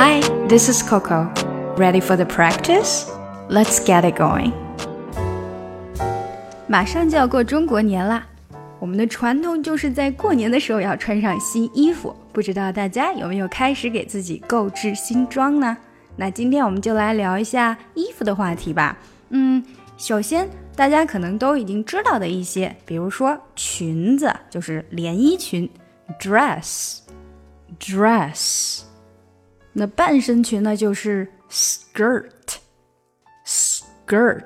Hi, this is Coco. Ready for the practice? Let's get it going. 马上就要过中国年啦，我们的传统就是在过年的时候要穿上新衣服。不知道大家有没有开始给自己购置新装呢？那今天我们就来聊一下衣服的话题吧。嗯，首先大家可能都已经知道的一些，比如说裙子，就是连衣裙，dress，dress。那半身裙呢，就是 skirt，skirt。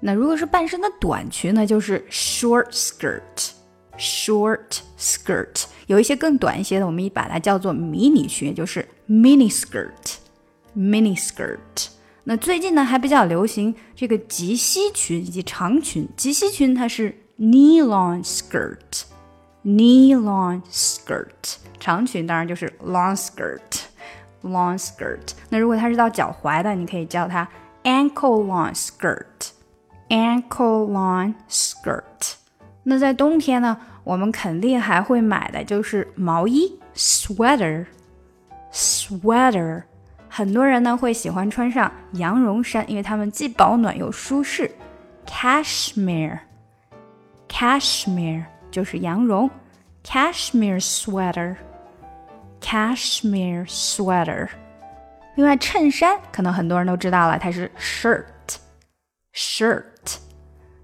那如果是半身的短裙呢，就是 short skirt，short skirt。有一些更短一些的，我们把它叫做迷你裙，就是 mini skirt，mini skirt。那最近呢，还比较流行这个及膝裙以及长裙。及膝裙它是 knee long skirt，knee long skirt。长裙当然就是 long skirt long skirt。那如果它是到脚踝的，你可以叫它 ankle long skirt，ankle long skirt。那在冬天呢，我们肯定还会买的就是毛衣 sweater，sweater。很多人呢会喜欢穿上羊绒衫，因为它们既保暖又舒适。cashmere，cashmere 就是羊绒，cashmere sweater。cashmere sweater。另外，衬衫可能很多人都知道了，它是 shirt，shirt。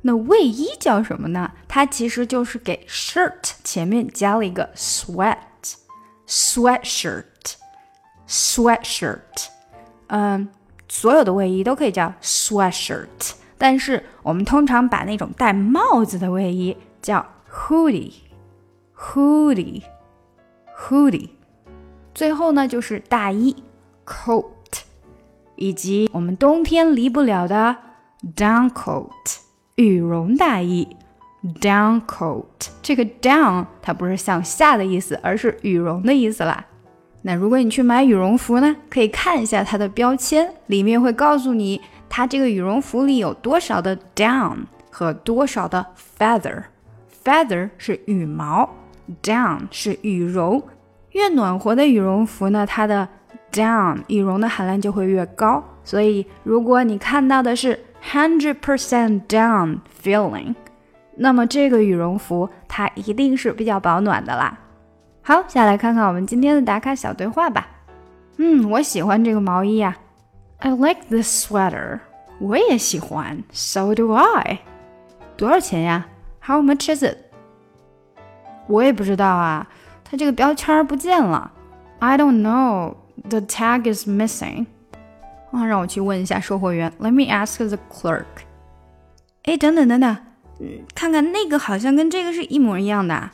那卫衣叫什么呢？它其实就是给 shirt 前面加了一个 sweat，sweatshirt，sweatshirt。嗯，所有的卫衣都可以叫 sweatshirt，但是我们通常把那种戴帽子的卫衣叫 hoodie，hoodie，hoodie。 最后呢，就是大衣 coat，以及我们冬天离不了的 down coat，羽绒大衣 down coat。这个 down 它不是向下的意思，而是羽绒的意思啦。那如果你去买羽绒服呢，可以看一下它的标签，里面会告诉你它这个羽绒服里有多少的 down 和多少的 feather。feather 是羽毛，down 是羽绒。越暖和的羽绒服呢，它的 down 羽绒的含量就会越高。所以，如果你看到的是 hundred percent down feeling，那么这个羽绒服它一定是比较保暖的啦。好，下来看看我们今天的打卡小对话吧。嗯，我喜欢这个毛衣呀。I like this sweater。我也喜欢。So do I。多少钱呀？How much is it？我也不知道啊。它这个标签不见了，I don't know. The tag is missing. 啊，让我去问一下售货员。Let me ask the clerk. 哎，等等等等，嗯，看看那个好像跟这个是一模一样的。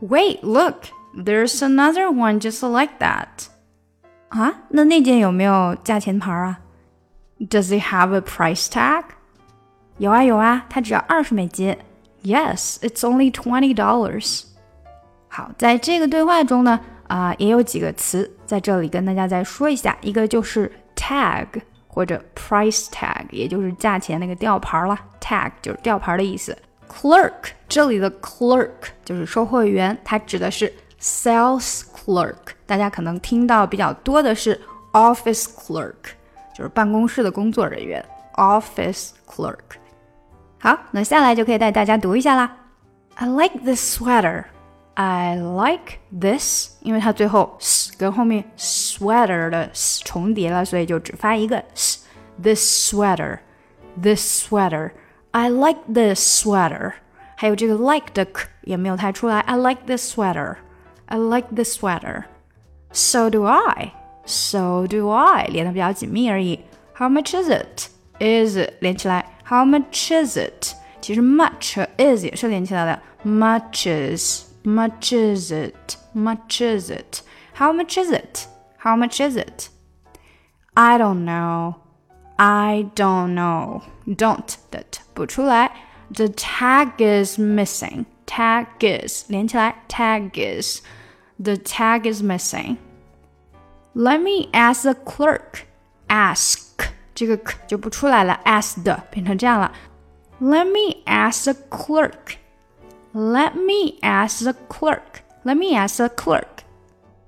Wait, look, there's another one just like that. 啊，那那件有没有价钱牌啊？Does it have a price tag? 有啊有啊，它只要二十美金。Yes, it's only twenty dollars. 好，在这个对话中呢，啊，也有几个词在这里跟大家再说一下。一个就是 tag 或者 price tag，也就是价钱那个吊牌了。tag 就是吊牌的意思。clerk 这里的 clerk 就是售货员，它指的是 sales clerk。大家可能听到比较多的是 office clerk，就是办公室的工作人员。office clerk。好，那下来就可以带大家读一下啦。I like this sweater. I like this，因为它最后 s 跟后面 sweater 的 s 重叠了，所以就只发一个 s。This sweater, this sweater. I like this sweater. 还有这个 like 的 k 也没有太出来。I like this sweater. I like this sweater. So do I. So do I. 连的比较紧密而已。How much is it? Is 连起来。How much is it? 其实 much 和 is 也是连起来的。Much is much is it? Much is it? How much is it? How much is it? I don't know. I don't know. Don't 的 t 不出来。The tag is missing. Tag is 连起来，tag is. The tag is missing. Let me ask the clerk. Ask 这个 k 就不出来了，ask 的变成这样了。Let me ask the clerk. Let me ask the clerk. Let me ask the clerk.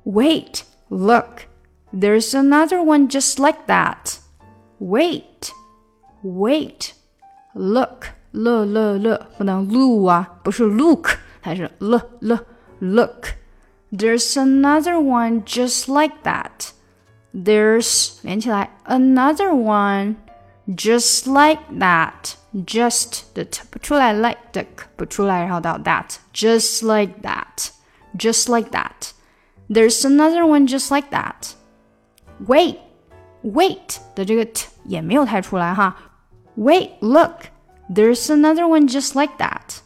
Wait, look. There's another one just like that. Wait, wait, look, look, look, look，不能 lu 啊，不是 look，它是 l l look. There's another one just like that. There's 连起来 another one just like that. Just 的 t 不出来，like 的不出来，然后到 that. Just like that. Just like that. There's another one just like that. Wait, wait 的这个 t 也没有太出来哈。Wait, look. There's another one just like that.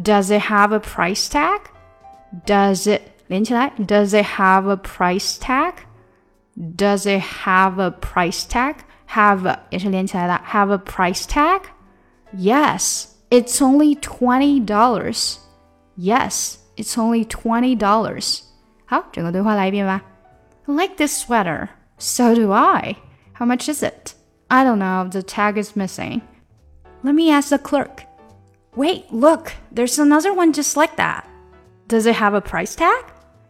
Does it have a price tag? Does it 连起来？Does it have a price tag? Does it have a price tag? Have 也是连起来的。Have a price tag? Yes, it's only twenty dollars. Yes, it's only twenty dollars. 好，整个对话来一遍吧。I like this sweater. So do I. How much is it? I don't know. The tag is missing. Let me ask the clerk. Wait, look, there's another one just like that. Does it have a price tag?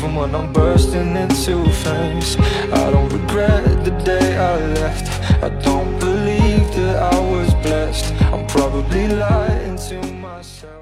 even when I'm bursting into flames. I don't regret the day I left. I don't believe that I was blessed. I'm probably lying to myself